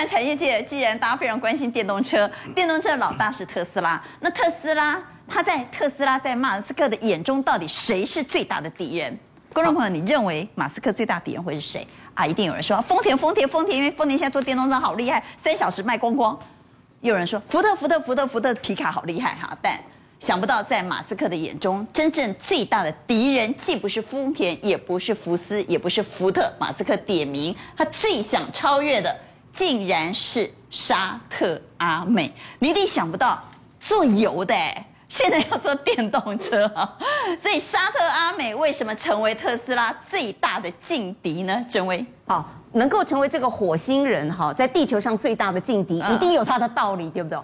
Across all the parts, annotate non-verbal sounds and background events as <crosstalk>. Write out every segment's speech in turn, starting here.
谈产业界，既然大家非常关心电动车，电动车老大是特斯拉。那特斯拉，他在特斯拉在马斯克的眼中，到底谁是最大的敌人？观众朋友，你认为马斯克最大敌人会是谁啊？一定有人说丰田，丰田，丰田，因为丰田现在做电动车好厉害，三小时卖光光。有人说福特，福特，福特，福特皮卡好厉害哈，但。想不到，在马斯克的眼中，真正最大的敌人既不是丰田，也不是福斯，也不是福特。马斯克点名，他最想超越的，竟然是沙特阿美。你一定想不到，做油的，现在要做电动车，<laughs> 所以沙特阿美为什么成为特斯拉最大的劲敌呢？郑薇，好，能够成为这个火星人哈，在地球上最大的劲敌，一定有他的道理，对不对？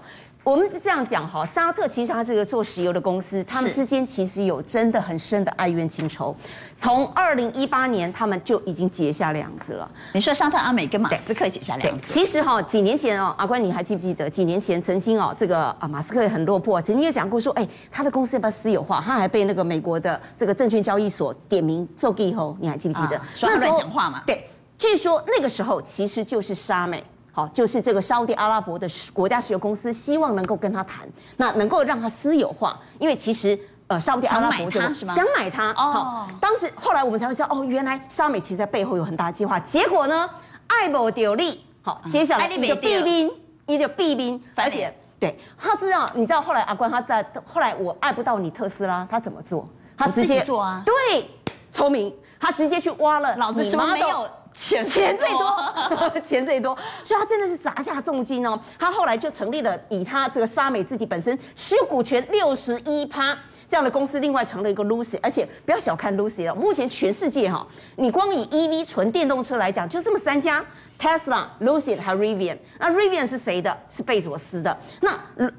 我们这样讲哈，沙特其实它是一个做石油的公司，他们之间其实有真的很深的爱怨情仇。从二零一八年，他们就已经结下梁子了。你说沙特阿美跟马斯克结下梁子？其实哈，几年前哦，阿关你还记不记得？几年前曾经哦，这个啊马斯克也很落魄，曾经也讲过说，哎，他的公司要不要私有化？他还被那个美国的这个证券交易所点名做记后，你还记不记得？啊、说他乱讲话嘛？对，据说那个时候其实就是沙美。好，就是这个沙乌地阿拉伯的国家石油公司希望能够跟他谈，那能够让他私有化，因为其实呃沙乌地阿拉伯想买他是吗？想买它哦。当时后来我们才会知道，哦，原来沙美其实在背后有很大计划。结果呢，爱莫丢利，好，接下来一个弊兵，一个弊兵，而且对他知道，你知道后来阿关他在后来我爱不到你特斯拉，他怎么做？他直接做啊，对，聪明，他直接去挖了，老子什么没有。钱钱最多，<laughs> 钱最多，所以他真的是砸下重金哦。他后来就成立了，以他这个沙美自己本身持有股权六十一趴这样的公司，另外成了一个 Lucy，而且不要小看 Lucid 哦，目前全世界哈，你光以 EV 纯电动车来讲，就这么三家。Tesla、Lucid 和 Rivian，那 Rivian 是谁的？是贝佐斯的。那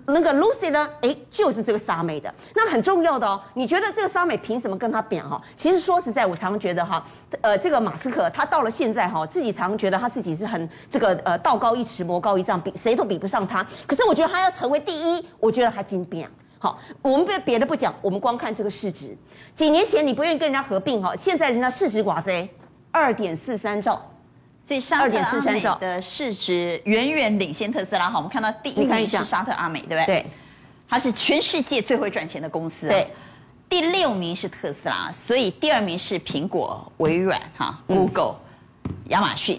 那个 Lucy 呢？哎，就是这个沙美的。那很重要的哦。你觉得这个沙美凭什么跟他比哈？其实说实在，我常常觉得哈，呃，这个马斯克他到了现在哈，自己常常觉得他自己是很这个呃道高一尺魔高一丈，比谁都比不上他。可是我觉得他要成为第一，我觉得还真变。好，我们别别的不讲，我们光看这个市值。几年前你不愿意跟人家合并哈，现在人家市值寡贼，二点四三兆。所以沙特阿美的市值远远领先特斯拉。好，我们看到第一名是沙特阿美，对不对？对，它是全世界最会赚钱的公司。对，第六名是特斯拉，所以第二名是苹果、微软、哈、Google、亚马逊。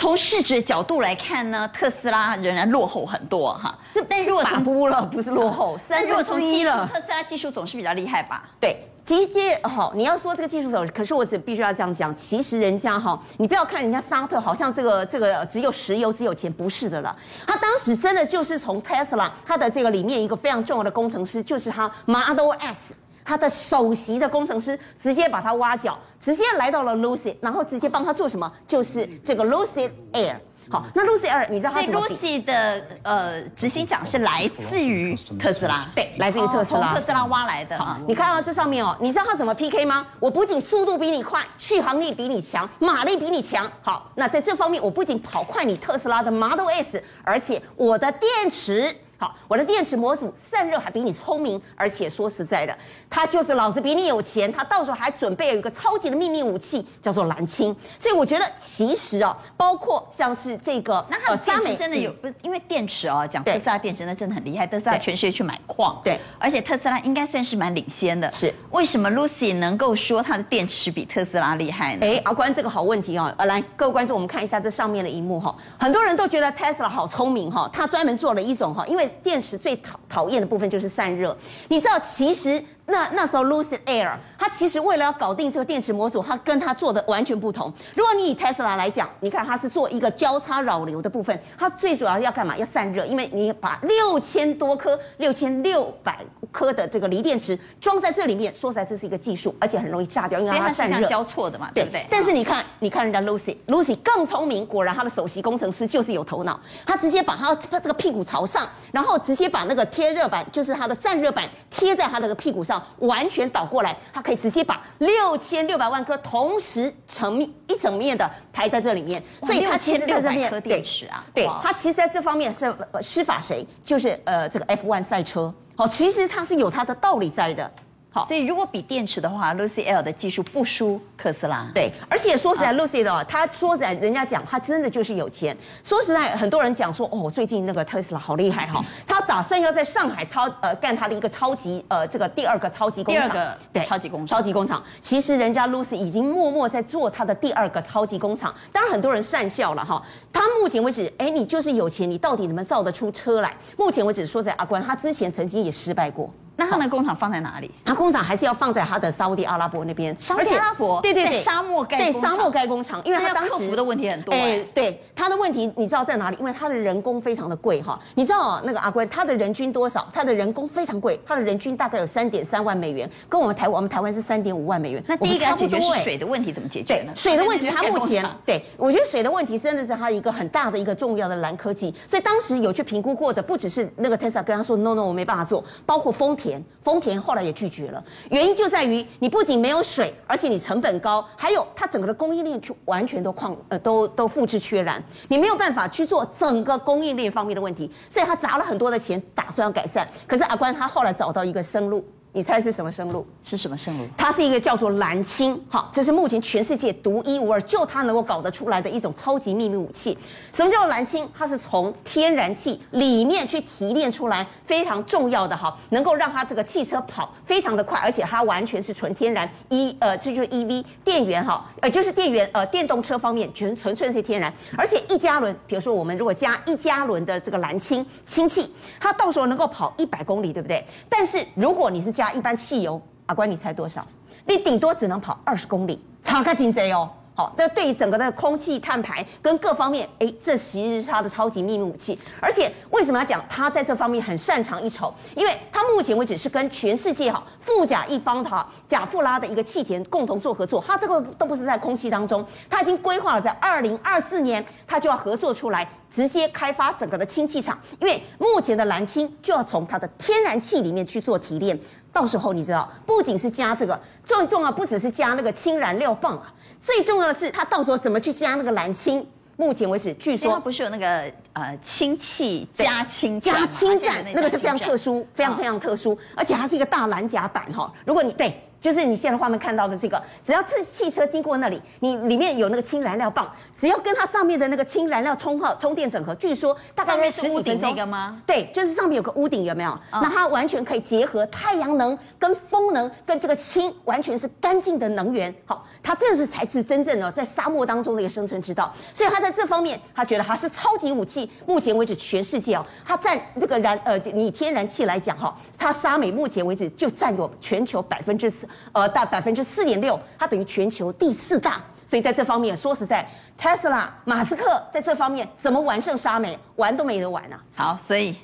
从市值角度来看呢，特斯拉仍然落后很多哈。是，但如果从不了，不是落后，<laughs> 三如果从技术，特斯拉技术总是比较厉害吧？对。直接好，你要说这个技术走，可是我只必须要这样讲。其实人家哈，你不要看人家沙特好像这个这个只有石油只有钱，不是的了。他当时真的就是从 Tesla 他的这个里面一个非常重要的工程师，就是他 Model S 他的首席的工程师，直接把他挖角，直接来到了 Lucid，然后直接帮他做什么？就是这个 Lucid Air。好，那 Lucid Air 你知道他怎么？所以 Lucid 的呃执行长是来自于特斯拉，对，来自于特斯拉，从特斯拉挖来的。好，你看到这上面哦，你知道他怎么 PK 吗？我不仅速度比你快，续航力比你强，马力比你强。好，那在这方面我不仅跑快你特斯拉的 Model S，而且我的电池。好，我的电池模组散热还比你聪明，而且说实在的，他就是老子比你有钱，他到时候还准备有一个超级的秘密武器，叫做蓝氢。所以我觉得其实哦，包括像是这个，那他电池真的有，因为电池哦，讲特斯拉电池那真的很厉害，特斯拉全世界去买矿，对，而且特斯拉应该算是蛮领先的。是，为什么 Lucy 能够说它的电池比特斯拉厉害呢？哎，阿关这个好问题哦，呃，来各位观众，我们看一下这上面的一幕哈，很多人都觉得 Tesla 好聪明哈，他专门做了一种哈，因为电池最讨讨厌的部分就是散热，你知道其实。那那时候，Lucid Air，它其实为了要搞定这个电池模组，它跟它做的完全不同。如果你以 Tesla 来讲，你看它是做一个交叉扰流的部分，它最主要要干嘛？要散热，因为你把六千多颗、六千六百颗的这个锂电池装在这里面，说实在这是一个技术，而且很容易炸掉，因为它散热交错的嘛，对不对？但是你看，你看人家 Lucid，Lucid 更聪明，果然他的首席工程师就是有头脑，他直接把他他这个屁股朝上，然后直接把那个贴热板，就是它的散热板贴在他那个屁股上。完全倒过来，它可以直接把六千六百万颗同时成面一整面的排在这里面，所以它其实在这边颗电池啊，对，它其实在这方面是施法谁？就是呃这个 F1 赛车，好，其实它是有它的道理在的。好，所以如果比电池的话，Lucy L 的技术不输特斯拉。对，而且说实在，Lucy 的，他说实在，人家讲他真的就是有钱。说实在，很多人讲说，哦，最近那个特斯拉好厉害哈，<laughs> 他打算要在上海超呃干他的一个超级呃这个第二个超级工厂。第二个对，超级工厂。超级工厂，其实人家 Lucy 已经默默在做他的第二个超级工厂。当然很多人讪笑了哈，他目前为止，哎，你就是有钱，你到底能不能造得出车来？目前为止，说在阿关，他之前曾经也失败过。那他的工厂放在哪里？他工厂还是要放在他的沙乌地阿拉伯那边。沙乌地阿拉伯，对对对，沙漠盖对沙漠盖工厂，因为他当时克服的问题很多。哎，对他的问题，你知道在哪里？因为他的人工非常的贵哈。你知道那个阿关，他的人均多少？他的人工非常贵，他的人均大概有三点三万美元，跟我们台湾，我们台湾是三点五万美元。那第一个要解决是水的问题怎么解决呢？水的问题，他目前对我觉得水的问题真的是他一个很大的一个重要的蓝科技。所以当时有去评估过的，不只是那个 Tesla 跟他说 No No，我没办法做，包括丰田，丰田。后来也拒绝了，原因就在于你不仅没有水，而且你成本高，还有它整个的供应链就完全都旷呃都都付之阙然，你没有办法去做整个供应链方面的问题，所以他砸了很多的钱，打算要改善。可是阿关他后来找到一个生路。你猜是什么生路？是什么生路？它是一个叫做蓝氢，好，这是目前全世界独一无二，就它能够搞得出来的一种超级秘密武器。什么叫做蓝氢？它是从天然气里面去提炼出来，非常重要的哈，能够让它这个汽车跑非常的快，而且它完全是纯天然，一呃，这就是 EV 电源哈，呃，就是电源呃，电动车方面全纯粹是天然，而且一加仑，比如说我们如果加一加仑的这个蓝氢氢气，它到时候能够跑一百公里，对不对？但是如果你是加一般汽油，阿关你猜多少？你顶多只能跑二十公里，差个真多哦。好，这对于整个的空气碳排跟各方面，哎，这其实是它的超级秘密武器。而且为什么要讲它在这方面很擅长一筹？因为它目前为止是跟全世界哈富甲一方的哈贾富拉的一个气田共同做合作。它这个都不是在空气当中，它已经规划了在二零二四年，它就要合作出来，直接开发整个的氢气厂。因为目前的蓝氢就要从它的天然气里面去做提炼。到时候你知道，不仅是加这个，最重要不只是加那个氢燃料棒啊，最重要的是它到时候怎么去加那个蓝氢。目前为止，据说不是有那个呃氢气加氢加氢站，那个是非常特殊，非常非常特殊，而且它是一个大蓝甲板哈。如果你对。就是你现在画面看到的这个，只要这汽车经过那里，你里面有那个氢燃料棒，只要跟它上面的那个氢燃料充号充电整合，据说大概是十几分钟。那个吗？对，就是上面有个屋顶，有没有？那它完全可以结合太阳能跟风能跟这个氢，完全是干净的能源。好，它这是才是真正的在沙漠当中的一个生存之道。所以它在这方面，他觉得它是超级武器。目前为止，全世界哦，它占这个燃呃，以天然气来讲哈，它沙美目前为止就占有全球百分之四。呃，大百分之四点六，它等于全球第四大，所以在这方面说实在，特斯拉马斯克在这方面怎么完胜沙美，玩都没得玩啊。好，所以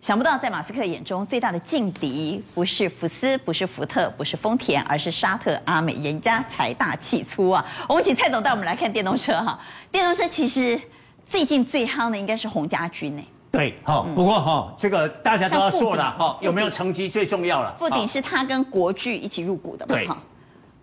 想不到在马斯克眼中最大的劲敌不是福斯，不是福特，不是丰田，而是沙特阿美，人家财大气粗啊。我们请蔡总带我们来看电动车哈，电动车其实最近最夯的应该是鸿家军呢。对，好，不过哈，这个大家都要做了哈，有没有成绩最重要了。富鼎是他跟国巨一起入股的嘛？对，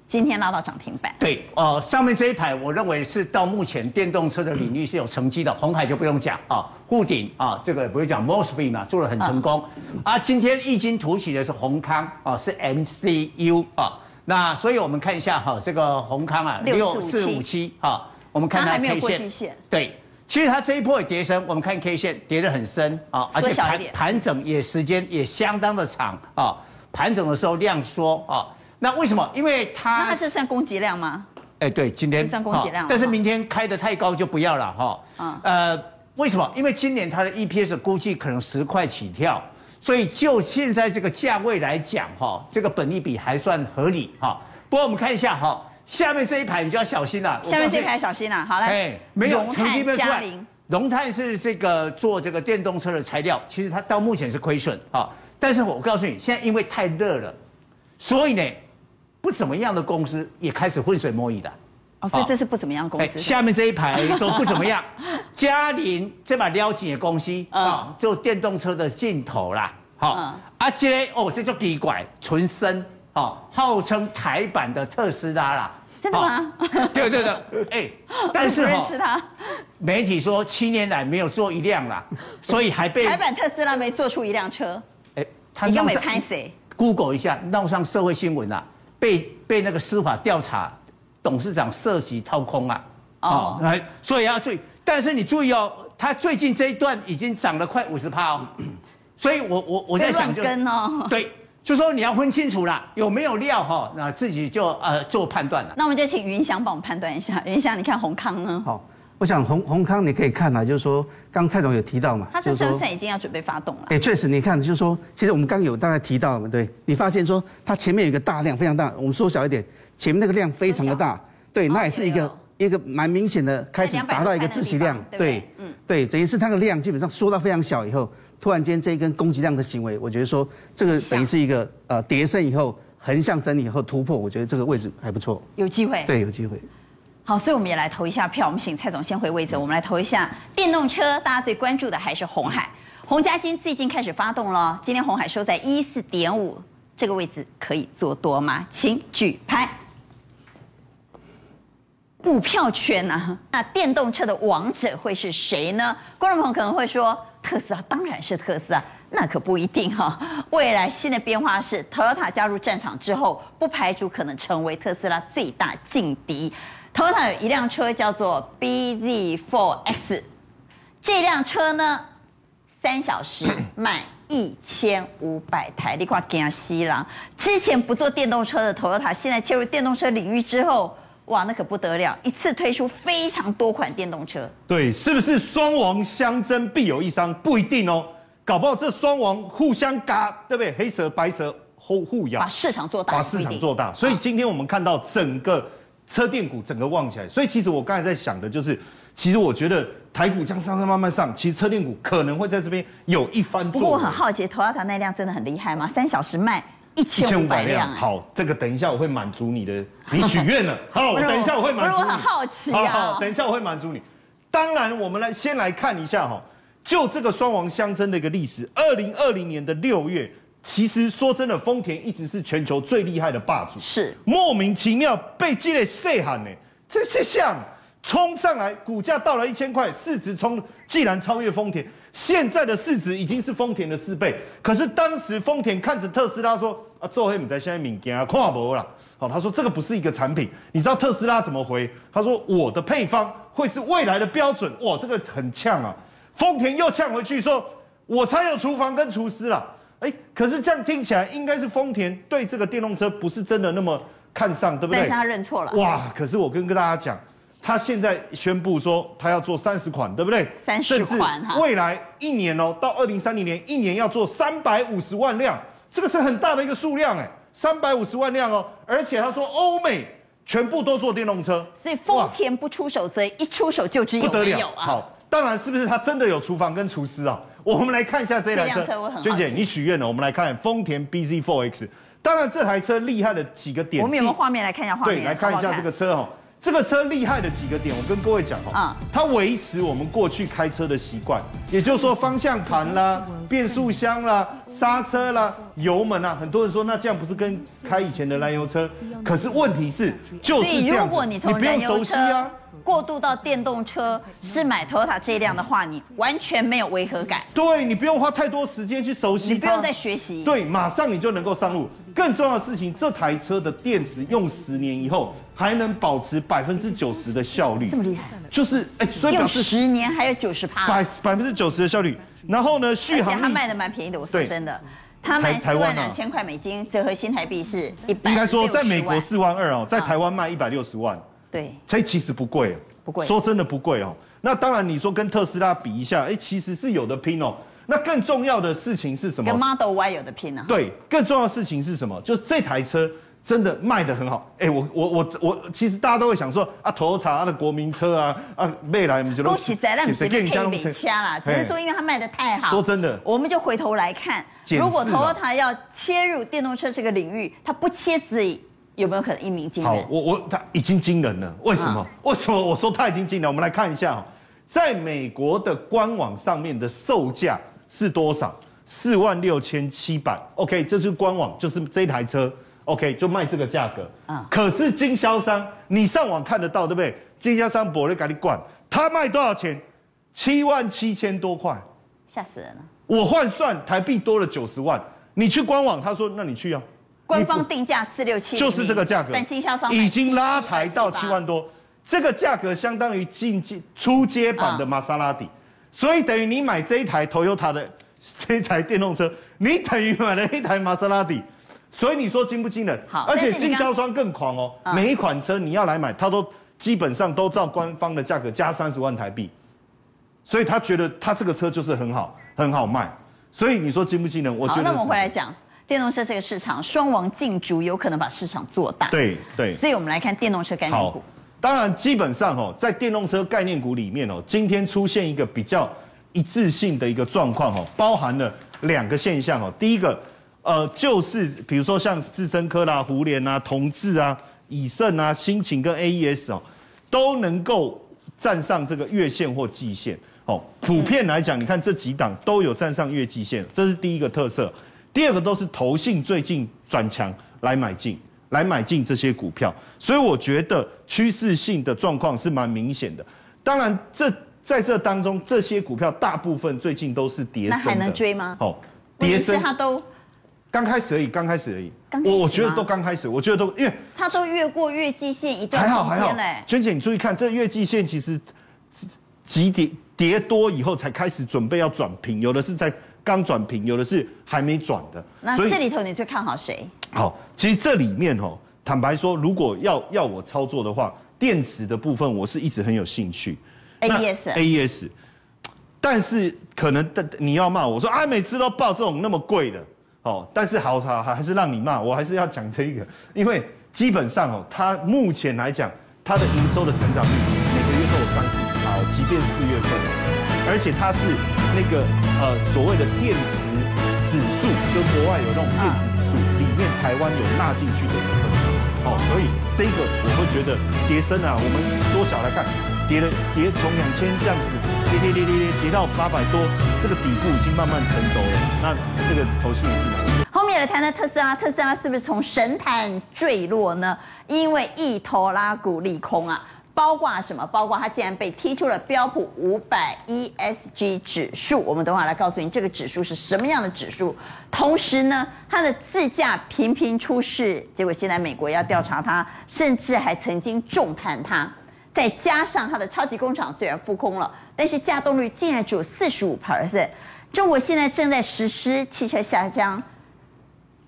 今天拉到涨停板。对，呃，上面这一排我认为是到目前电动车的领域是有成绩的，红海就不用讲啊，富鼎啊，这个不用讲，Mosfet 嘛，做的很成功。啊，今天异军突起的是宏康啊，是 MCU 啊，那所以我们看一下哈，这个宏康啊，六四五七啊，我们看它还没有过季线，对。其实它这一波也跌升，我们看 K 线跌得很深啊，而且盘盘整也时间也相当的长啊，盘整的时候量缩啊，那为什么？因为它那它这算供给量吗？哎，对，今天算供给量，但是明天开的太高就不要了哈。嗯，呃，为什么？因为今年它的 EPS 估计可能十块起跳，所以就现在这个价位来讲哈，这个本利比还算合理哈。不过我们看一下哈。下面这一排你就要小心了。下面这一排小心了。好嘞。哎，没有成绩没有出来。龙泰是这个做这个电动车的材料，其实它到目前是亏损啊。但是我告诉你，现在因为太热了，所以呢，不怎么样的公司也开始浑水摸鱼的。哦，所以这是不怎么样公司。下面这一排都不怎么样。<laughs> 嘉陵这把撩紧的公司啊，做电动车的镜头啦。好，啊这哦，这叫奇怪，纯生。哦，号称台版的特斯拉啦，真的吗？对对对，<laughs> 哎，但是不认识他。媒体说七年来没有做一辆啦，<laughs> 所以还被台版特斯拉没做出一辆车。哎，他应该没拍谁？Google 一下，闹上社会新闻啊，被被那个司法调查，董事长涉及掏空啊，哦，来，所以要注意。但是你注意哦，他最近这一段已经涨了快五十趴哦，<clears throat> 所以我我我在想就跟哦，对，就说你要分清楚啦，有没有料哈，那自己就呃做判断了。那我们就请云翔帮我们判断一下，云翔，你看宏康呢？好。我想宏宏康你可以看啊，就是说，刚蔡总有提到嘛，他这是不是已经要准备发动了？哎，确实，你看，就是说，其实我们刚有大概提到嘛，对，你发现说它前面有一个大量非常大，我们缩小一点，前面那个量非常的大，对，那也是一个一个蛮明显的开始达到一个窒息量，对，嗯，对，等于是它的量基本上缩到非常小以后，突然间这一根攻击量的行为，我觉得说这个等于是一个呃跌升以后横向整理以后突破，我觉得这个位置还不错，有机会，对，有机会。好，所以我们也来投一下票。我们请蔡总先回位置，我们来投一下电动车。大家最关注的还是红海，鸿家军最近开始发动了。今天红海收在一四点五这个位置，可以做多吗？请举牌。股票圈呢、啊？那电动车的王者会是谁呢？观众朋友可能会说，特斯拉当然是特斯拉，那可不一定哈。<laughs> 未来新的变化是，Toyota 加入战场之后，不排除可能成为特斯拉最大劲敌。Toyota 有一辆车叫做 BZ4X，这辆车呢，三小时卖一千五百台，你看惊死人！之前不做电动车的 Toyota，现在切入电动车领域之后，哇，那可不得了，一次推出非常多款电动车。对，是不是双王相争必有一伤？不一定哦，搞不好这双王互相嘎，对不对？黑蛇白蛇互互咬，把市场做大，把市场做大。所以今天我们看到整个。车电股整个旺起来，所以其实我刚才在想的就是，其实我觉得台股这样上上慢慢上，其实车电股可能会在这边有一番。不过我很好奇，Toyota 那辆真的很厉害吗？三小时卖一千五百辆。好，这个等一下我会满足你的，<laughs> 你许愿了。好，等一下我会满足你。我很好奇啊。好，好，等一下我会满足你。当然，我们来先来看一下哈，就这个双王相争的一个历史。二零二零年的六月。其实说真的，丰田一直是全球最厉害的霸主，是莫名其妙被激烈塞喊呢，这这像冲上来，股价到了一千块，市值冲既然超越丰田，现在的市值已经是丰田的四倍。可是当时丰田看着特斯拉说啊，做黑你在现在敏感啊，跨博了，好，他说这个不是一个产品，你知道特斯拉怎么回？他说我的配方会是未来的标准，哇，这个很呛啊。丰田又呛回去说，我才有厨房跟厨师啦。哎，可是这样听起来，应该是丰田对这个电动车不是真的那么看上，对不对？但是他认错了。哇！可是我跟跟大家讲，他现在宣布说他要做三十款，对不对？三十款哈。未来一年哦，到二零三零年，一年要做三百五十万辆，这个是很大的一个数量哎，三百五十万辆哦。而且他说欧美全部都做电动车，所以丰田不出手，则一出手就只有没有啊。好，当然是不是他真的有厨房跟厨师啊？我们来看一下这台车，娟姐，你许愿了。我们来看丰田 BZ4X。当然，这台车厉害的几个点，我们有没有画面来看一下画面？对，来看一下这个车哦。这个车厉害的几个点，我跟各位讲哦。它维持我们过去开车的习惯，也就是说方向盘啦、变速箱啦、刹车啦、油门啊。很多人说，那这样不是跟开以前的燃油车？可是问题是，就是这样，如果你从燃油车啊。过渡到电动车是买 Toyota 这一辆的话，你完全没有违和感。对，你不用花太多时间去熟悉，你不用再学习。对，马上你就能够上路。更重要的事情，这台车的电池用十年以后还能保持百分之九十的效率，这么厉害？就是哎，所以表示十年还有九十趴，百百分之九十的效率。然后呢，续航力它卖的蛮便宜的，我说真的，他卖四万两千块美金，折合新台币是一百。应该说，在美国四万二哦，在台湾卖一百六十万。对，所以其实不贵，不贵。说真的不贵哦。那当然，你说跟特斯拉比一下，哎，其实是有的拼哦。那更重要的事情是什么？跟 Model Y 有的拼啊？对，更重要的事情是什么？就这台车真的卖得很好。哎，我我我我，其实大家都会想说啊，头茶的国民车啊啊，未来我们就恭喜在那，不是配美掐啦，只是说因为它卖得太好。说真的，我们就回头来看，如果 Toyota 要切入电动车这个领域，它不切自己。有没有可能一鸣惊人？好，我我他已经惊人了。为什么？啊、为什么 <laughs> 我说他已经惊人？我们来看一下，在美国的官网上面的售价是多少？四万六千七百。OK，这是官网，就是这台车。OK，就卖这个价格。啊。可是经销商，你上网看得到，对不对？经销商博瑞给你管，他卖多少钱？七万七千多块。吓死人了。我换算台币多了九十万。你去官网，他说那你去啊，官方定价四六七，就是这个价格，但经销商已经拉抬到七万多，这个价格相当于进阶初阶版的玛莎拉蒂，嗯、所以等于你买这一台 Toyota 的这一台电动车，你等于买了一台玛莎拉蒂。所以你说惊不惊人？好，而且经销商更狂哦，每一款车你要来买，他都基本上都照官方的价格加三十万台币，所以他觉得他这个车就是很好，很好卖。所以你说惊不惊人？我觉得。好，那我们回来讲电动车这个市场，双王竞逐有可能把市场做大。对对。所以我们来看电动车概念股。当然，基本上哦，在电动车概念股里面哦，今天出现一个比较一致性的一个状况哦，包含了两个现象哦，第一个。呃，就是比如说像智深科啦、胡联啊、同志啊、以盛啊、新情跟 AES 哦，都能够站上这个月线或季线。哦，普遍来讲，你看这几档都有站上月季线，这是第一个特色。第二个都是投信最近转强来买进，来买进这些股票，所以我觉得趋势性的状况是蛮明显的。当然，这在这当中，这些股票大部分最近都是跌升的。那还能追吗？哦，跌升它都。刚开始而已，刚开始而已。我我觉得都刚开始，我觉得都因为它都越过月季线一段时间嘞。还好还好。娟姐，你注意看，这月季线其实急跌跌多以后才开始准备要转平，有的是在刚转平，有的是还没转的。那这里头你最看好谁？好，其实这里面哦，坦白说，如果要要我操作的话，电池的部分我是一直很有兴趣。AES AES，但是可能的你要骂我说啊，每次都报这种那么贵的。哦，但是好好还是让你骂，我还是要讲这个，因为基本上哦，它目前来讲，它的营收的成长率每个月都有三四十趴，即便四月份，而且它是那个呃所谓的电池指数，跟国外有那种电池指数，里面台湾有纳进去的成分，哦，所以这个我会觉得跌升啊，我们缩小来看，跌了跌从两千这样子。跌跌跌跌跌跌到八百多，这个底部已经慢慢成熟了。那这个头信也进来。后面来谈谈特斯拉，特斯拉是不是从神坛坠落呢？因为一拖拉股利空啊，包括什么？包括它竟然被踢出了标普五百 ESG 指数。我们等会来告诉你，这个指数是什么样的指数。同时呢，它的自驾频频出事，结果现在美国要调查它，甚至还曾经重判它。再加上它的超级工厂虽然复工了，但是稼动率竟然只有四十五 percent。中国现在正在实施汽车下乡，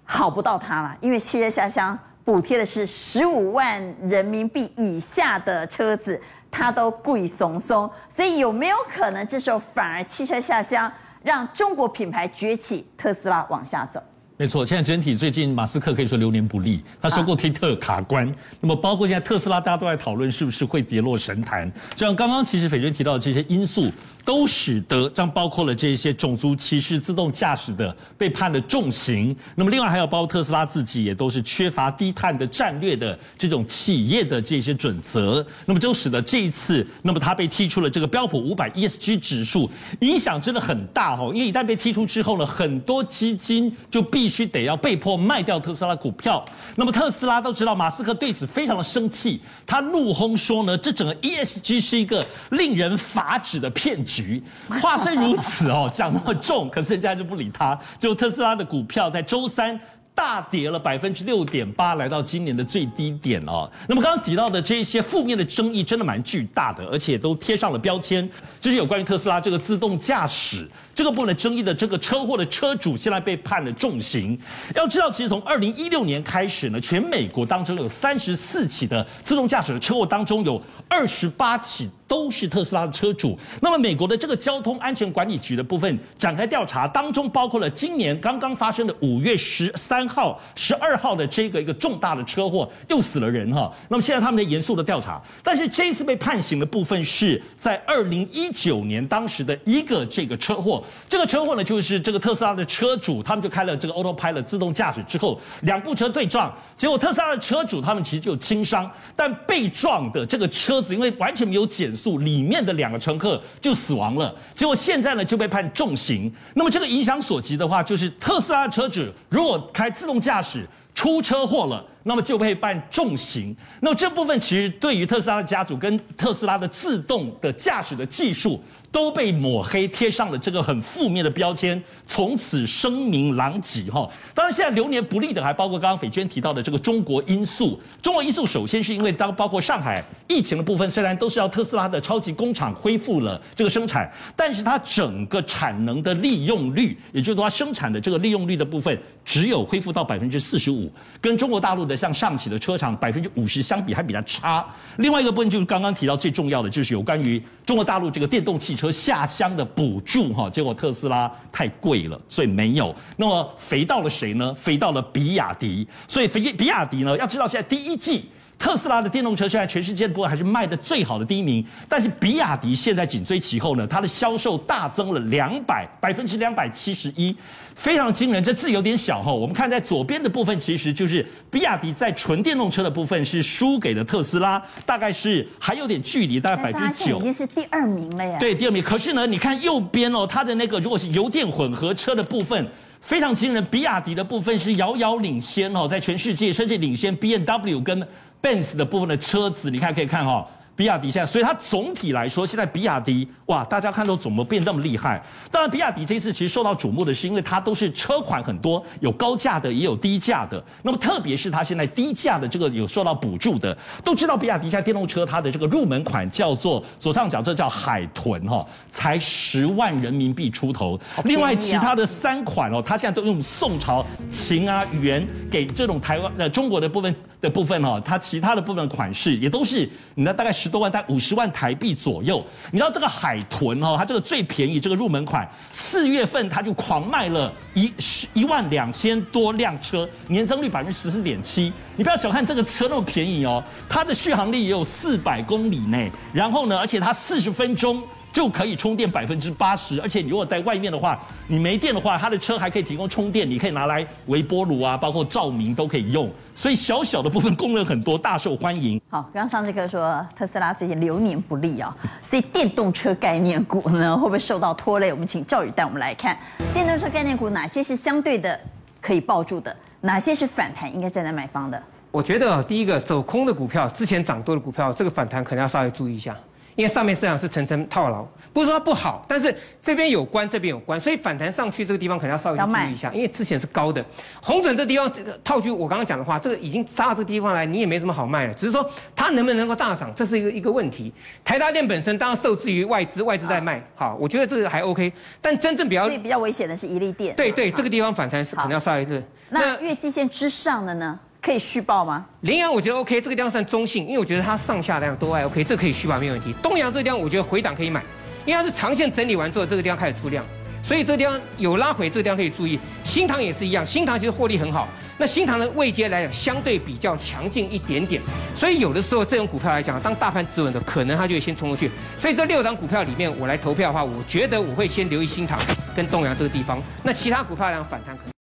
好不到它了，因为汽车下乡补贴的是十五万人民币以下的车子，它都贵松松。所以有没有可能这时候反而汽车下乡让中国品牌崛起，特斯拉往下走？没错，现在整体最近马斯克可以说流年不利，他收购推特卡关，啊、那么包括现在特斯拉，大家都在讨论是不是会跌落神坛。就像刚刚其实斐娟提到的这些因素。都使得将包括了这些种族歧视、自动驾驶的被判了重刑。那么另外还有包括特斯拉自己也都是缺乏低碳的战略的这种企业的这些准则。那么就使得这一次，那么它被踢出了这个标普五百 ESG 指数，影响真的很大哦。因为一旦被踢出之后呢，很多基金就必须得要被迫卖掉特斯拉股票。那么特斯拉都知道，马斯克对此非常的生气，他怒轰说呢，这整个 ESG 是一个令人发指的骗局。局话虽如此哦，讲那么重，可是人家就不理他。就特斯拉的股票在周三大跌了百分之六点八，来到今年的最低点哦。那么刚刚提到的这些负面的争议真的蛮巨大的，而且都贴上了标签，就是有关于特斯拉这个自动驾驶。这个部分的争议的这个车祸的车主现在被判了重刑。要知道，其实从二零一六年开始呢，全美国当中有三十四起的自动驾驶的车祸当中，有二十八起都是特斯拉的车主。那么，美国的这个交通安全管理局的部分展开调查，当中包括了今年刚刚发生的五月十三号、十二号的这个一个重大的车祸，又死了人哈。那么现在他们在严肃的调查，但是这一次被判刑的部分是在二零一九年当时的一个这个车祸。这个车祸呢，就是这个特斯拉的车主，他们就开了这个 Autopilot 自动驾驶之后，两部车对撞，结果特斯拉的车主他们其实就有轻伤，但被撞的这个车子因为完全没有减速，里面的两个乘客就死亡了。结果现在呢就被判重刑。那么这个影响所及的话，就是特斯拉车主如果开自动驾驶出车祸了。那么就会判重刑。那么这部分其实对于特斯拉的家族跟特斯拉的自动的驾驶的技术。都被抹黑，贴上了这个很负面的标签，从此声名狼藉哈。当然，现在流年不利的还包括刚刚斐娟提到的这个中国因素。中国因素首先是因为当包括上海疫情的部分，虽然都是要特斯拉的超级工厂恢复了这个生产，但是它整个产能的利用率，也就是说它生产的这个利用率的部分，只有恢复到百分之四十五，跟中国大陆的像上汽的车厂百分之五十相比还比较差。另外一个部分就是刚刚提到最重要的，就是有关于中国大陆这个电动汽车下乡的补助哈，结果特斯拉太贵了，所以没有。那么肥到了谁呢？肥到了比亚迪。所以肥比亚迪呢，要知道现在第一季。特斯拉的电动车现在全世界不过还是卖的最好的第一名，但是比亚迪现在紧追其后呢，它的销售大增了两百百分之两百七十一，非常惊人。这字有点小哈，我们看在左边的部分，其实就是比亚迪在纯电动车的部分是输给了特斯拉，大概是还有点距离，大概百分之九，已经是第二名了呀。对，第二名。可是呢，你看右边哦，它的那个如果是油电混合车的部分。非常惊人，比亚迪的部分是遥遥领先哦，在全世界甚至领先 BMW 跟 Benz 的部分的车子，你看可以看哦。比亚迪现在，所以它总体来说，现在比亚迪哇，大家看都怎么变那么厉害？当然，比亚迪这次其实受到瞩目的是，因为它都是车款很多，有高价的，也有低价的。那么特别是它现在低价的这个有受到补助的，都知道比亚迪现在电动车它的这个入门款叫做左上角这叫海豚哈，才十万人民币出头。另外其他的三款哦，它现在都用宋朝秦啊元给这种台湾呃中国的部分的部分哈，它其他的部分款式也都是你那大概十。多万，大概五十万台币左右。你知道这个海豚哦，它这个最便宜，这个入门款，四月份它就狂卖了一十一万两千多辆车，年增率百分之十四点七。你不要小看这个车那么便宜哦，它的续航力也有四百公里内，然后呢，而且它四十分钟。就可以充电百分之八十，而且你如果在外面的话，你没电的话，它的车还可以提供充电，你可以拿来微波炉啊，包括照明都可以用。所以小小的部分功能很多，大受欢迎。好，刚刚上这个说特斯拉最近流年不利啊，所以电动车概念股呢会不会受到拖累？我们请赵宇带我们来看电动车概念股哪些是相对的可以抱住的，哪些是反弹应该站在买方的？我觉得第一个走空的股票，之前涨多的股票，这个反弹可能要稍微注意一下。因为上面市场是层层套牢，不是说它不好，但是这边有关，这边有关，所以反弹上去这个地方可能要稍微注意一下。因为之前是高的，红准这地方这个套句我刚刚讲的话，这个已经杀到这个地方来，你也没什么好卖了。只是说它能不能够大涨，这是一个一个问题。台达电本身当然受制于外资，外资在卖，好，我觉得这个还 OK。但真正比较比较危险的是一利电，对对，这个地方反弹是可能要稍微的。那月季线之上的呢？可以续报吗？羚羊我觉得 OK，这个地方算中性，因为我觉得它上下量都还 OK，这可以续报没有问题。东阳这个地方我觉得回档可以买，因为它是长线整理完之后，这个地方开始出量，所以这个地方有拉回，这个地方可以注意。新塘也是一样，新塘其实获利很好，那新塘的位阶来讲相对比较强劲一点点，所以有的时候这种股票来讲，当大盘止稳的，可能它就会先冲出去。所以这六档股票里面，我来投票的话，我觉得我会先留意新塘跟东阳这个地方，那其他股票来讲反弹可能。